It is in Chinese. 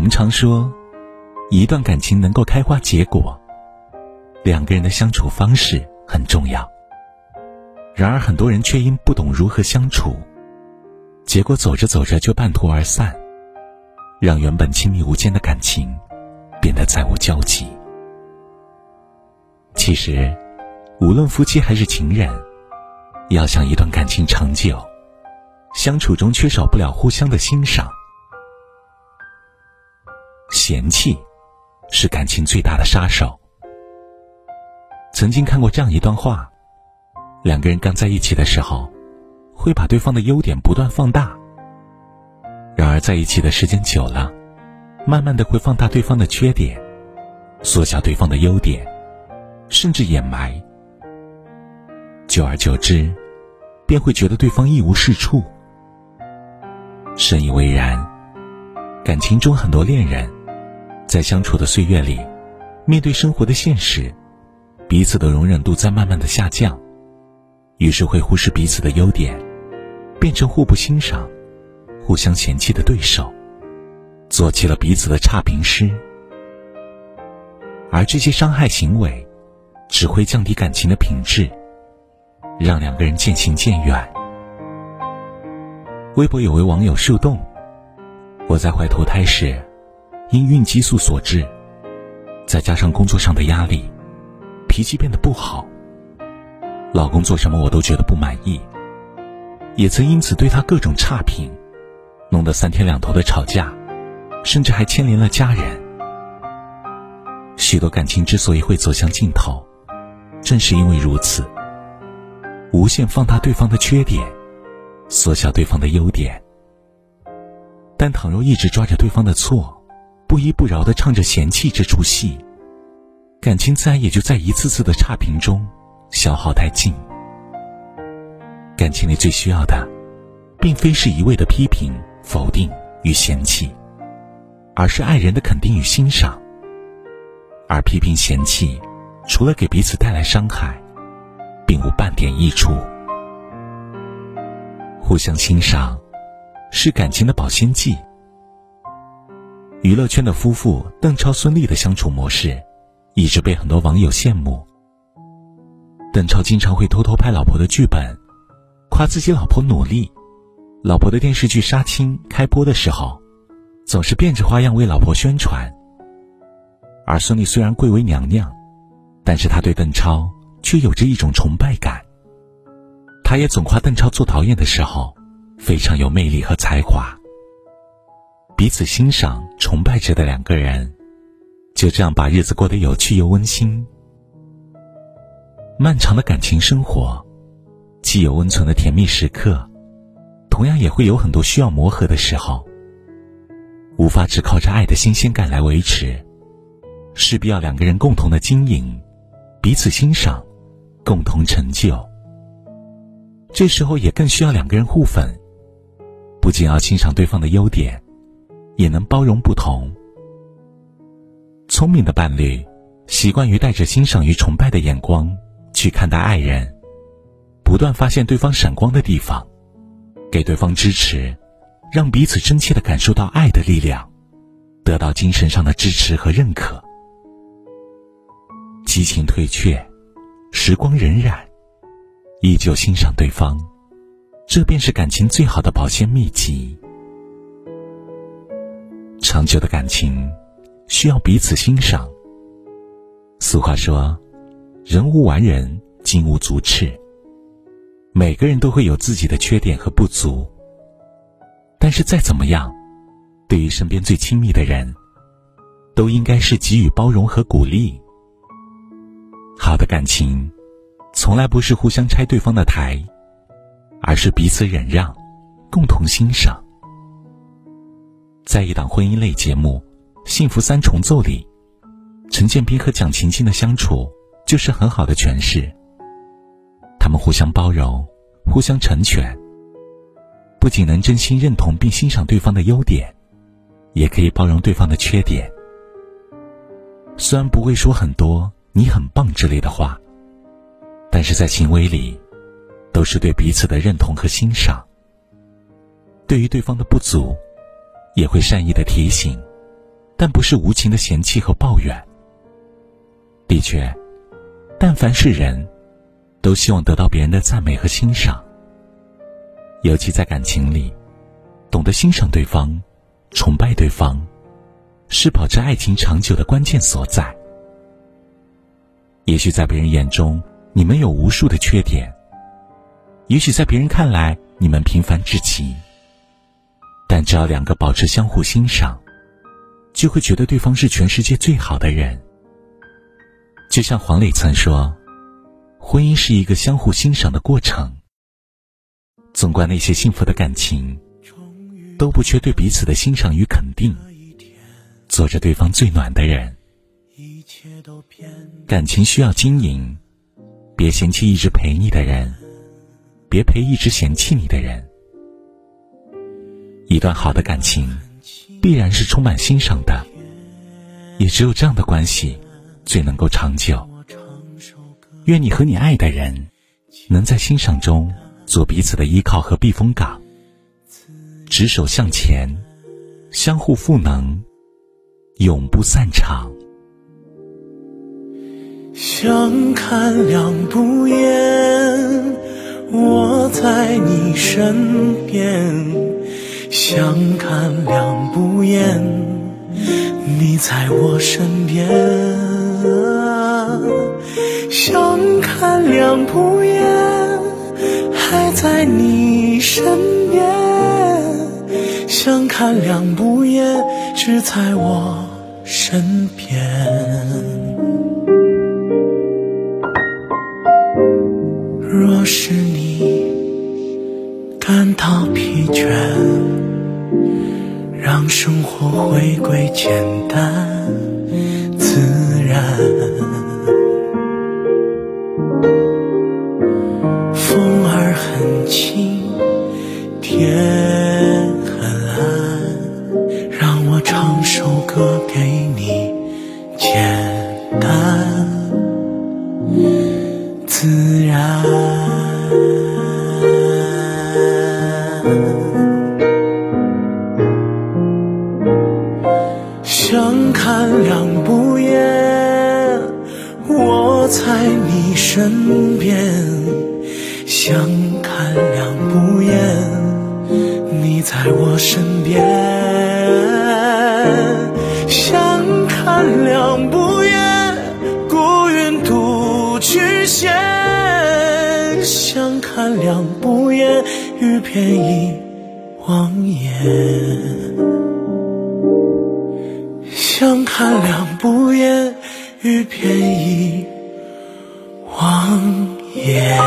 我们常说，一段感情能够开花结果，两个人的相处方式很重要。然而，很多人却因不懂如何相处，结果走着走着就半途而散，让原本亲密无间的感情变得再无交集。其实，无论夫妻还是情人，要想一段感情长久，相处中缺少不了互相的欣赏。嫌弃，是感情最大的杀手。曾经看过这样一段话：两个人刚在一起的时候，会把对方的优点不断放大；然而在一起的时间久了，慢慢的会放大对方的缺点，缩小对方的优点，甚至掩埋。久而久之，便会觉得对方一无是处。深以为然，感情中很多恋人。在相处的岁月里，面对生活的现实，彼此的容忍度在慢慢的下降，于是会忽视彼此的优点，变成互不欣赏、互相嫌弃的对手，做起了彼此的差评师。而这些伤害行为，只会降低感情的品质，让两个人渐行渐远。微博有位网友树洞，我在怀投胎时。因孕激素所致，再加上工作上的压力，脾气变得不好。老公做什么我都觉得不满意，也曾因此对他各种差评，弄得三天两头的吵架，甚至还牵连了家人。许多感情之所以会走向尽头，正是因为如此。无限放大对方的缺点，缩小对方的优点。但倘若一直抓着对方的错，不依不饶的唱着嫌弃这出戏，感情自然也就在一次次的差评中消耗殆尽。感情里最需要的，并非是一味的批评、否定与嫌弃，而是爱人的肯定与欣赏。而批评嫌弃，除了给彼此带来伤害，并无半点益处。互相欣赏，是感情的保鲜剂。娱乐圈的夫妇邓超、孙俪的相处模式，一直被很多网友羡慕。邓超经常会偷偷拍老婆的剧本，夸自己老婆努力。老婆的电视剧《杀青》开播的时候，总是变着花样为老婆宣传。而孙俪虽然贵为娘娘，但是她对邓超却有着一种崇拜感。她也总夸邓超做导演的时候，非常有魅力和才华。彼此欣赏、崇拜着的两个人，就这样把日子过得有趣又温馨。漫长的感情生活，既有温存的甜蜜时刻，同样也会有很多需要磨合的时候。无法只靠着爱的新鲜感来维持，势必要两个人共同的经营，彼此欣赏，共同成就。这时候也更需要两个人互粉，不仅要欣赏对方的优点。也能包容不同。聪明的伴侣，习惯于带着欣赏与崇拜的眼光去看待爱人，不断发现对方闪光的地方，给对方支持，让彼此真切的感受到爱的力量，得到精神上的支持和认可。激情退却，时光荏苒，依旧欣赏对方，这便是感情最好的保鲜秘籍。长久的感情需要彼此欣赏。俗话说：“人无完人，金无足赤。”每个人都会有自己的缺点和不足，但是再怎么样，对于身边最亲密的人，都应该是给予包容和鼓励。好的感情，从来不是互相拆对方的台，而是彼此忍让，共同欣赏。在一档婚姻类节目《幸福三重奏》里，陈建斌和蒋勤勤的相处就是很好的诠释。他们互相包容，互相成全，不仅能真心认同并欣赏对方的优点，也可以包容对方的缺点。虽然不会说很多“你很棒”之类的话，但是在行为里，都是对彼此的认同和欣赏。对于对方的不足。也会善意的提醒，但不是无情的嫌弃和抱怨。的确，但凡是人，都希望得到别人的赞美和欣赏。尤其在感情里，懂得欣赏对方、崇拜对方，是保持爱情长久的关键所在。也许在别人眼中，你们有无数的缺点；也许在别人看来，你们平凡至极。但只要两个保持相互欣赏，就会觉得对方是全世界最好的人。就像黄磊曾说：“婚姻是一个相互欣赏的过程。”纵观那些幸福的感情，都不缺对彼此的欣赏与肯定，做着对方最暖的人。感情需要经营，别嫌弃一直陪你的人，别陪一直嫌弃你的人。一段好的感情，必然是充满欣赏的，也只有这样的关系，最能够长久。愿你和你爱的人，能在欣赏中。做彼此的依靠和避风港，执手向前，相互赋能，永不散场。相看两不厌，我在你身边；相看两不厌，你在我身边。相看两不厌。还在你身边，相看两不厌，只在我身边。若是你感到疲倦，让生活回归简单自然。风儿很轻，看两不厌，你在我身边；相看两不厌，孤云独曲线；相看两不厌，欲便已望眼；相看两不厌，欲便已望眼。